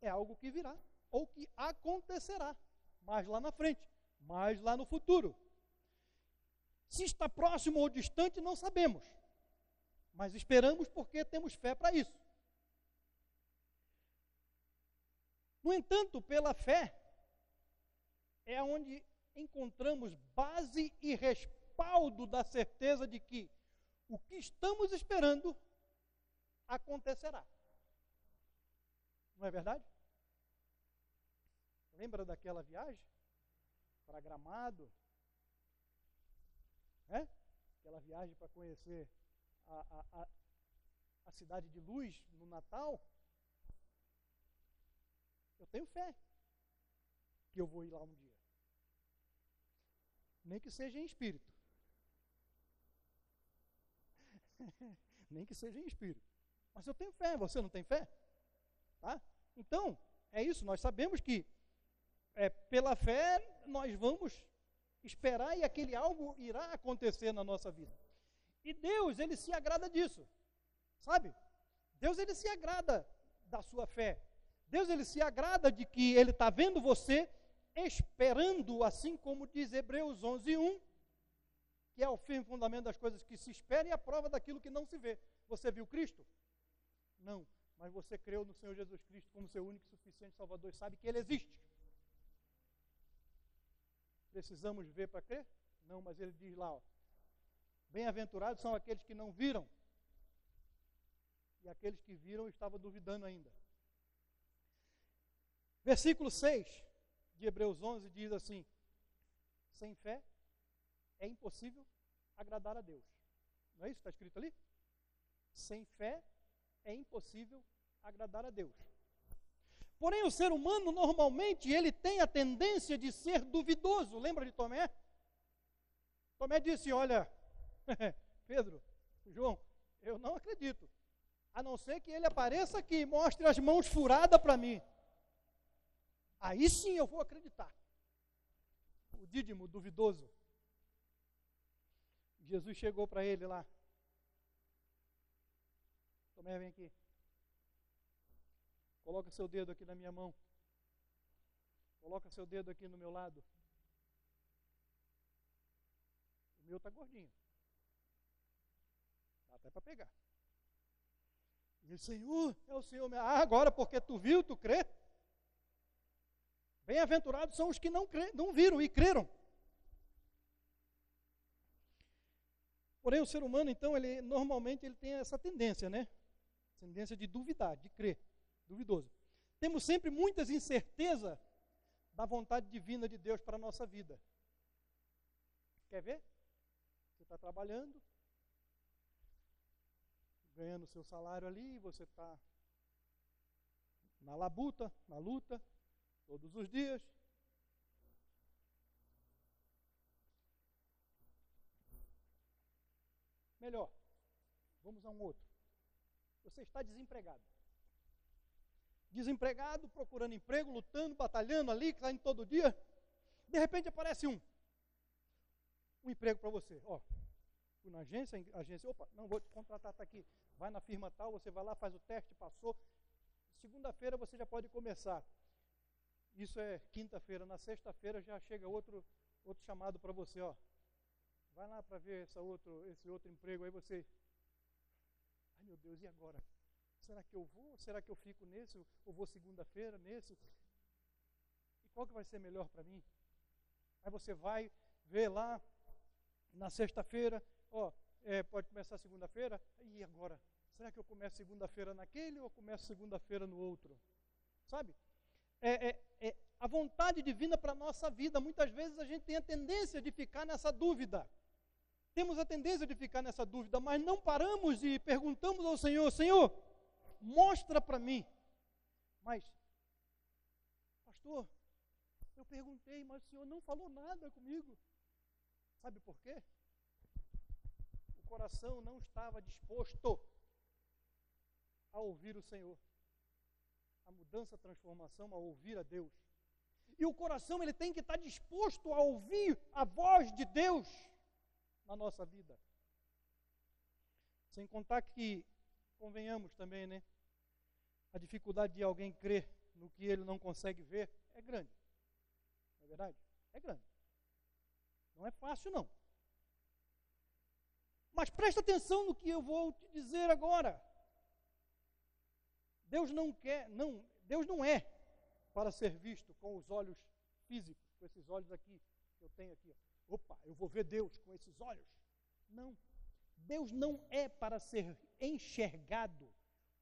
É algo que virá ou que acontecerá mais lá na frente, mais lá no futuro. Se está próximo ou distante, não sabemos mas esperamos porque temos fé para isso. No entanto, pela fé, é onde encontramos base e respaldo da certeza de que o que estamos esperando acontecerá. Não é verdade? Lembra daquela viagem para Gramado? É? Aquela viagem para conhecer a, a, a cidade de luz no Natal, Eu tenho fé que eu vou ir lá um dia. Nem que seja em espírito. Nem que seja em espírito. Mas eu tenho fé, você não tem fé? Tá? Então, é isso, nós sabemos que é, pela fé nós vamos esperar e aquele algo irá acontecer na nossa vida. E Deus, ele se agrada disso. Sabe? Deus, ele se agrada da sua fé. Deus, ele se agrada de que ele está vendo você esperando, assim como diz Hebreus 11, 1, que é o firme fundamento das coisas que se esperam e a prova daquilo que não se vê. Você viu Cristo? Não, mas você creu no Senhor Jesus Cristo como seu único e suficiente Salvador e sabe que Ele existe. Precisamos ver para crer? Não, mas ele diz lá, bem-aventurados são aqueles que não viram e aqueles que viram estavam duvidando ainda. Versículo 6 de Hebreus 11 diz assim: sem fé é impossível agradar a Deus. Não é isso que está escrito ali? Sem fé é impossível agradar a Deus. Porém, o ser humano normalmente ele tem a tendência de ser duvidoso. Lembra de Tomé? Tomé disse: Olha, Pedro, João, eu não acredito. A não ser que ele apareça aqui e mostre as mãos furadas para mim. Aí sim eu vou acreditar. O dídimo duvidoso. Jesus chegou para ele lá. Tomé, vem aqui. Coloca seu dedo aqui na minha mão. Coloca seu dedo aqui no meu lado. O meu está gordinho. Dá até para pegar. E ele, Senhor, é o Senhor. Ah, agora porque tu viu, tu crê? Bem-aventurados são os que não, crê, não viram e creram. Porém, o ser humano, então, ele normalmente ele tem essa tendência, né? Tendência de duvidar, de crer duvidoso. Temos sempre muitas incertezas da vontade divina de Deus para a nossa vida. Quer ver? Você está trabalhando, ganhando seu salário ali, você está na labuta, na luta, todos os dias. Melhor, vamos a um outro. Você está desempregado desempregado, procurando emprego, lutando, batalhando ali, saindo todo dia. De repente aparece um. Um emprego para você. Ó, fui na agência, agência, opa, não vou te contratar, está aqui. Vai na firma tal, você vai lá, faz o teste, passou. Segunda-feira você já pode começar. Isso é quinta-feira. Na sexta-feira já chega outro, outro chamado para você, ó. Vai lá para ver essa outro, esse outro emprego aí, você. Ai meu Deus, e agora? Será que eu vou? Será que eu fico nesse? Ou vou segunda-feira nesse? E qual que vai ser melhor para mim? Aí você vai ver lá na sexta-feira, ó, é, pode começar segunda-feira, e agora? Será que eu começo segunda-feira naquele ou começo segunda-feira no outro? Sabe? É, é, é a vontade divina para a nossa vida. Muitas vezes a gente tem a tendência de ficar nessa dúvida. Temos a tendência de ficar nessa dúvida, mas não paramos e perguntamos ao Senhor: Senhor, mostra para mim. Mas, pastor, eu perguntei, mas o senhor não falou nada comigo. Sabe por quê? O coração não estava disposto a ouvir o Senhor. A mudança, a transformação, a ouvir a Deus. E o coração ele tem que estar disposto a ouvir a voz de Deus na nossa vida. Sem contar que convenhamos também, né? A dificuldade de alguém crer no que ele não consegue ver é grande. Não é verdade? É grande. Não é fácil, não. Mas presta atenção no que eu vou te dizer agora. Deus não quer, não, Deus não é para ser visto com os olhos físicos, com esses olhos aqui que eu tenho aqui. Opa, eu vou ver Deus com esses olhos. Não. Deus não é para ser enxergado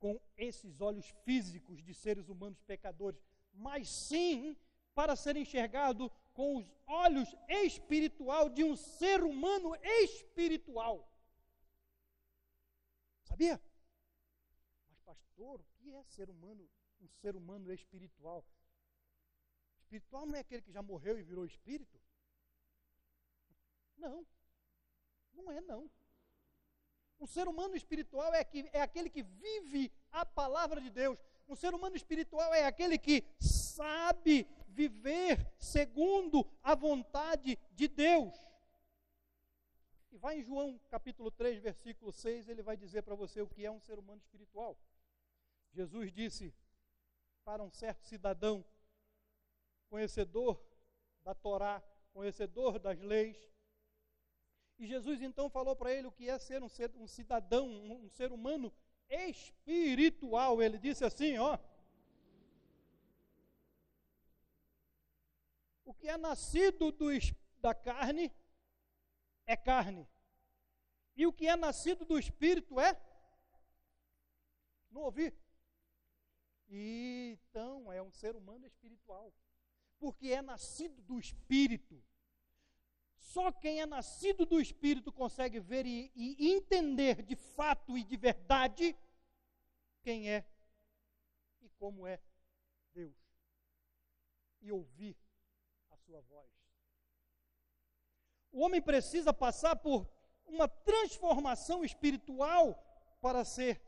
com esses olhos físicos de seres humanos pecadores, mas sim para ser enxergado com os olhos espiritual de um ser humano espiritual. Sabia? Mas pastor, o que é ser humano, um ser humano espiritual? espiritual não é aquele que já morreu e virou espírito? Não, não é não. Um ser humano espiritual é, que, é aquele que vive a palavra de Deus. Um ser humano espiritual é aquele que sabe viver segundo a vontade de Deus. E vai em João capítulo 3, versículo 6, ele vai dizer para você o que é um ser humano espiritual. Jesus disse para um certo cidadão, conhecedor da Torá, conhecedor das leis, e Jesus então falou para ele o que é ser um, ser, um cidadão, um, um ser humano espiritual. Ele disse assim: ó. O que é nascido do, da carne é carne. E o que é nascido do espírito é? Não ouvi? Então é um ser humano espiritual. Porque é nascido do espírito. Só quem é nascido do Espírito consegue ver e, e, entender de fato e de verdade quem é e como é Deus. E ouvir a sua voz. O homem precisa passar por uma transformação espiritual para ser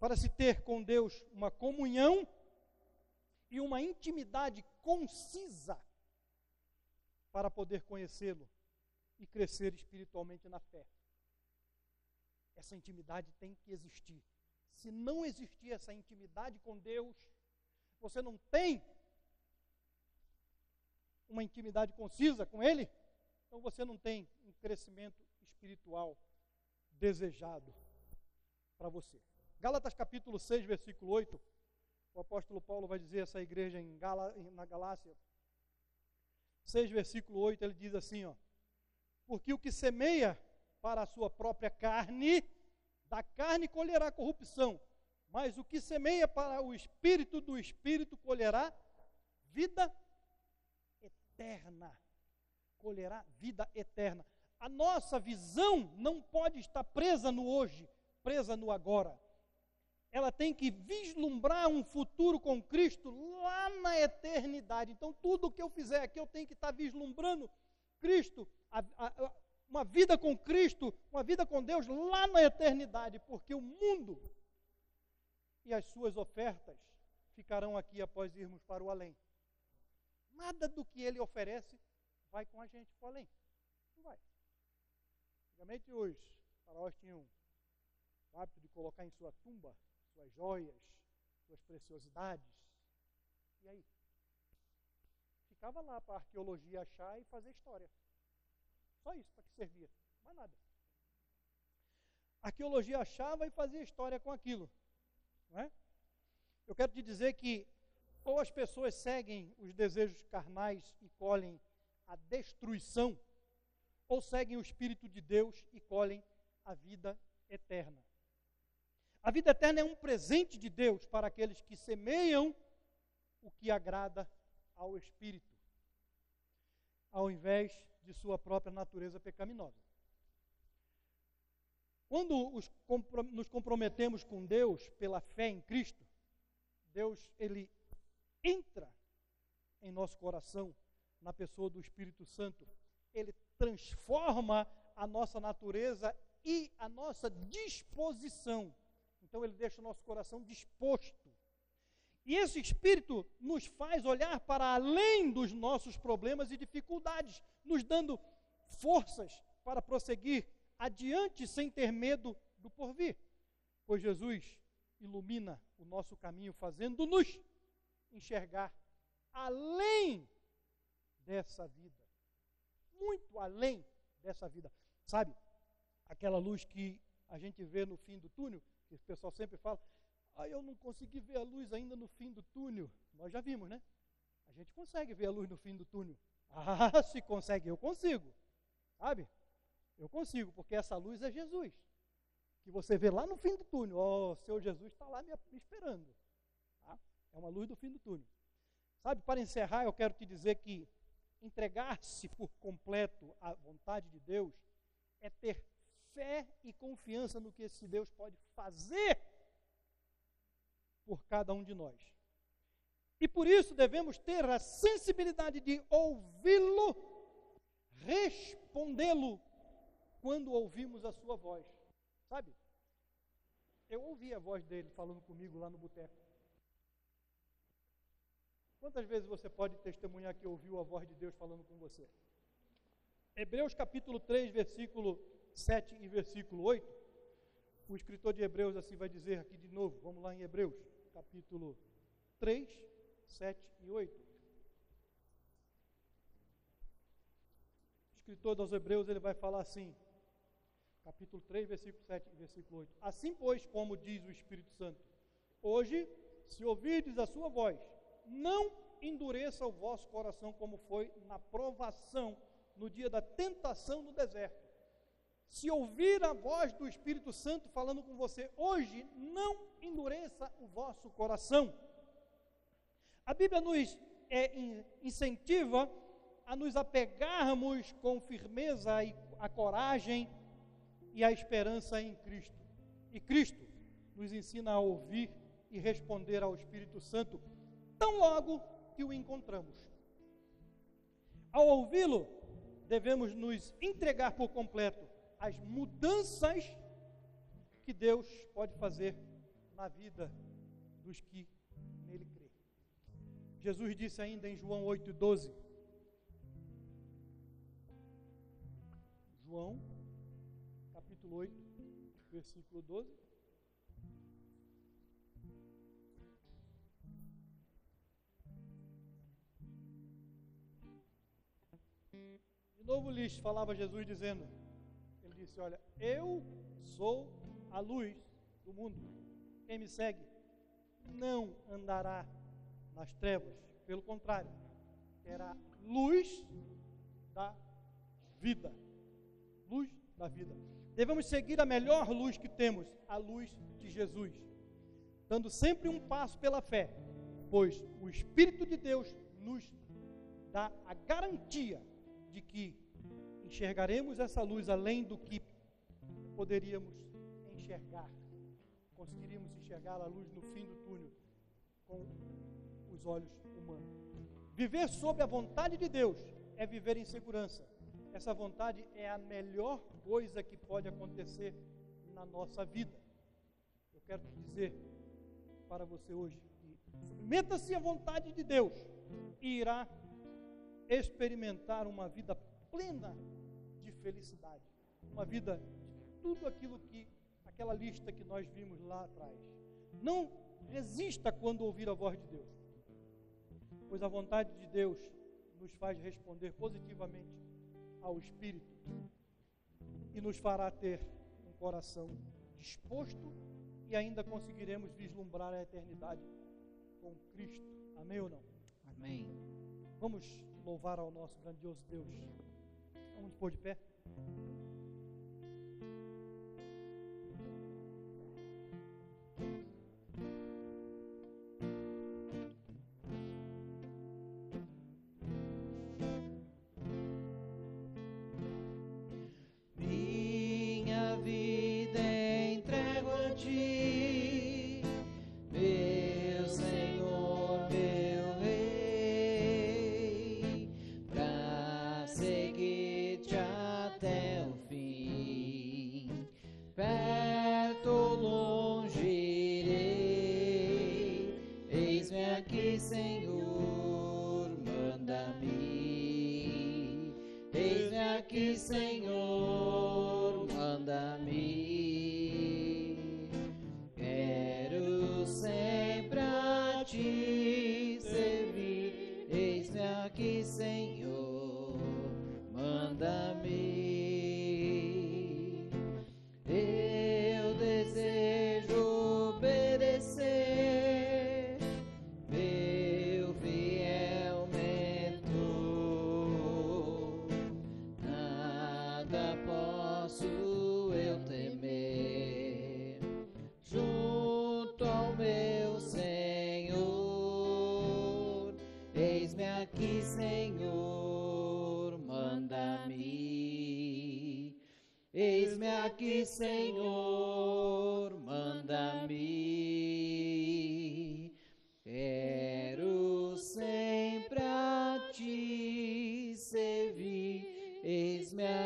para se ter com Deus uma comunhão e uma intimidade concisa para poder conhecê-lo e crescer espiritualmente na fé. Essa intimidade tem que existir. Se não existir essa intimidade com Deus, você não tem uma intimidade concisa com Ele, então você não tem um crescimento espiritual desejado para você. Gálatas capítulo 6, versículo 8, o apóstolo Paulo vai dizer essa igreja em Gala, na Galácia, 6, versículo 8, ele diz assim, ó, porque o que semeia para a sua própria carne, da carne colherá corrupção, mas o que semeia para o espírito do espírito colherá vida eterna. Colherá vida eterna. A nossa visão não pode estar presa no hoje, presa no agora. Ela tem que vislumbrar um futuro com Cristo lá na eternidade. Então, tudo que eu fizer aqui, eu tenho que estar vislumbrando Cristo, a, a, uma vida com Cristo, uma vida com Deus lá na eternidade, porque o mundo e as suas ofertas ficarão aqui após irmos para o além. Nada do que ele oferece vai com a gente para o além. Não vai. Antigamente os faraós tinham o hábito de colocar em sua tumba suas joias, suas preciosidades. E aí? ficava lá para a arqueologia achar e fazer história. Só isso para que servia, mais nada. A arqueologia achava e fazia história com aquilo. Não é? Eu quero te dizer que ou as pessoas seguem os desejos carnais e colhem a destruição, ou seguem o Espírito de Deus e colhem a vida eterna. A vida eterna é um presente de Deus para aqueles que semeiam o que agrada ao espírito, ao invés de sua própria natureza pecaminosa. Quando os, nos comprometemos com Deus pela fé em Cristo, Deus ele entra em nosso coração na pessoa do Espírito Santo. Ele transforma a nossa natureza e a nossa disposição. Então ele deixa o nosso coração disposto e esse Espírito nos faz olhar para além dos nossos problemas e dificuldades, nos dando forças para prosseguir adiante sem ter medo do porvir. Pois Jesus ilumina o nosso caminho, fazendo-nos enxergar além dessa vida. Muito além dessa vida. Sabe, aquela luz que a gente vê no fim do túnel, que o pessoal sempre fala, ah, eu não consegui ver a luz ainda no fim do túnel. Nós já vimos, né? A gente consegue ver a luz no fim do túnel. Ah, se consegue, eu consigo. Sabe? Eu consigo, porque essa luz é Jesus. Que você vê lá no fim do túnel. Oh, seu Jesus está lá me esperando. Tá? É uma luz do fim do túnel. Sabe, para encerrar, eu quero te dizer que entregar-se por completo à vontade de Deus é ter fé e confiança no que esse Deus pode fazer por cada um de nós. E por isso devemos ter a sensibilidade de ouvi-lo, respondê-lo quando ouvimos a sua voz. Sabe? Eu ouvi a voz dele falando comigo lá no boteco. Quantas vezes você pode testemunhar que ouviu a voz de Deus falando com você? Hebreus capítulo 3, versículo 7 e versículo 8. O escritor de Hebreus assim vai dizer aqui de novo. Vamos lá em Hebreus, capítulo 3, 7 e 8. O escritor dos Hebreus ele vai falar assim: capítulo 3, versículo 7 e versículo 8. Assim, pois, como diz o Espírito Santo, hoje, se ouvirdes a sua voz, não endureça o vosso coração como foi na provação no dia da tentação no deserto. Se ouvir a voz do Espírito Santo falando com você hoje, não endureça o vosso coração. A Bíblia nos é, incentiva a nos apegarmos com firmeza a coragem e a esperança em Cristo. E Cristo nos ensina a ouvir e responder ao Espírito Santo tão logo que o encontramos. Ao ouvi-lo, devemos nos entregar por completo às mudanças que Deus pode fazer na vida dos que nele crê. Jesus disse ainda em João 8,12. João capítulo 8, versículo 12. De novo lhes falava Jesus dizendo, disse, olha, eu sou a luz do mundo. Quem me segue não andará nas trevas, pelo contrário, terá luz da vida. Luz da vida. Devemos seguir a melhor luz que temos, a luz de Jesus, dando sempre um passo pela fé, pois o Espírito de Deus nos dá a garantia de que enxergaremos essa luz além do que poderíamos enxergar. Conseguiríamos enxergar a luz no fim do túnel com os olhos humanos. Viver sob a vontade de Deus é viver em segurança essa vontade é a melhor coisa que pode acontecer na nossa vida. Eu quero te dizer para você hoje que submeta-se à vontade de Deus e irá experimentar uma vida plena felicidade, uma vida de tudo aquilo que aquela lista que nós vimos lá atrás. Não resista quando ouvir a voz de Deus, pois a vontade de Deus nos faz responder positivamente ao Espírito e nos fará ter um coração disposto e ainda conseguiremos vislumbrar a eternidade com Cristo. Amém ou não? Amém. Vamos louvar ao nosso grandioso Deus. Vamos pôr de pé. thank you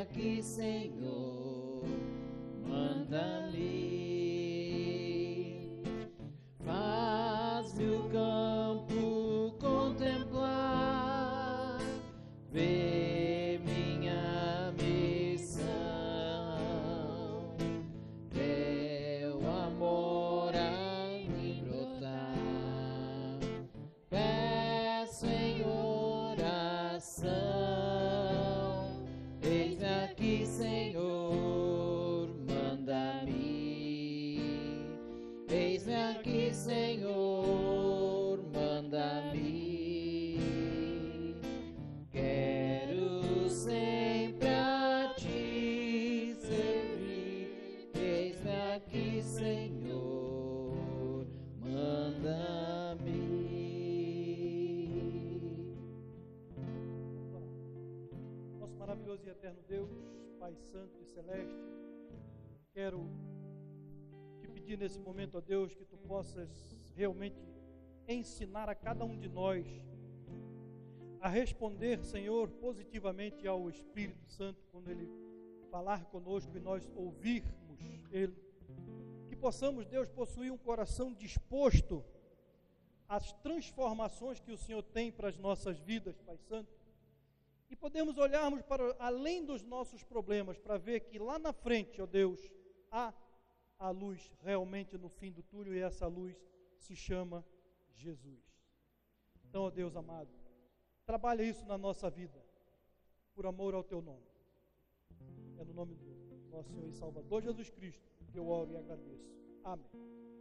Eis-me aqui, Celeste, quero te pedir nesse momento, ó Deus, que tu possas realmente ensinar a cada um de nós a responder, Senhor, positivamente ao Espírito Santo quando ele falar conosco e nós ouvirmos ele. Que possamos, Deus, possuir um coração disposto às transformações que o Senhor tem para as nossas vidas, Pai Santo e podemos olharmos para além dos nossos problemas para ver que lá na frente, ó Deus, há a luz realmente no fim do túnel e essa luz se chama Jesus. Então, ó Deus amado, trabalha isso na nossa vida, por amor ao teu nome. É no nome do nosso Senhor e Salvador Jesus Cristo que eu oro e agradeço. Amém.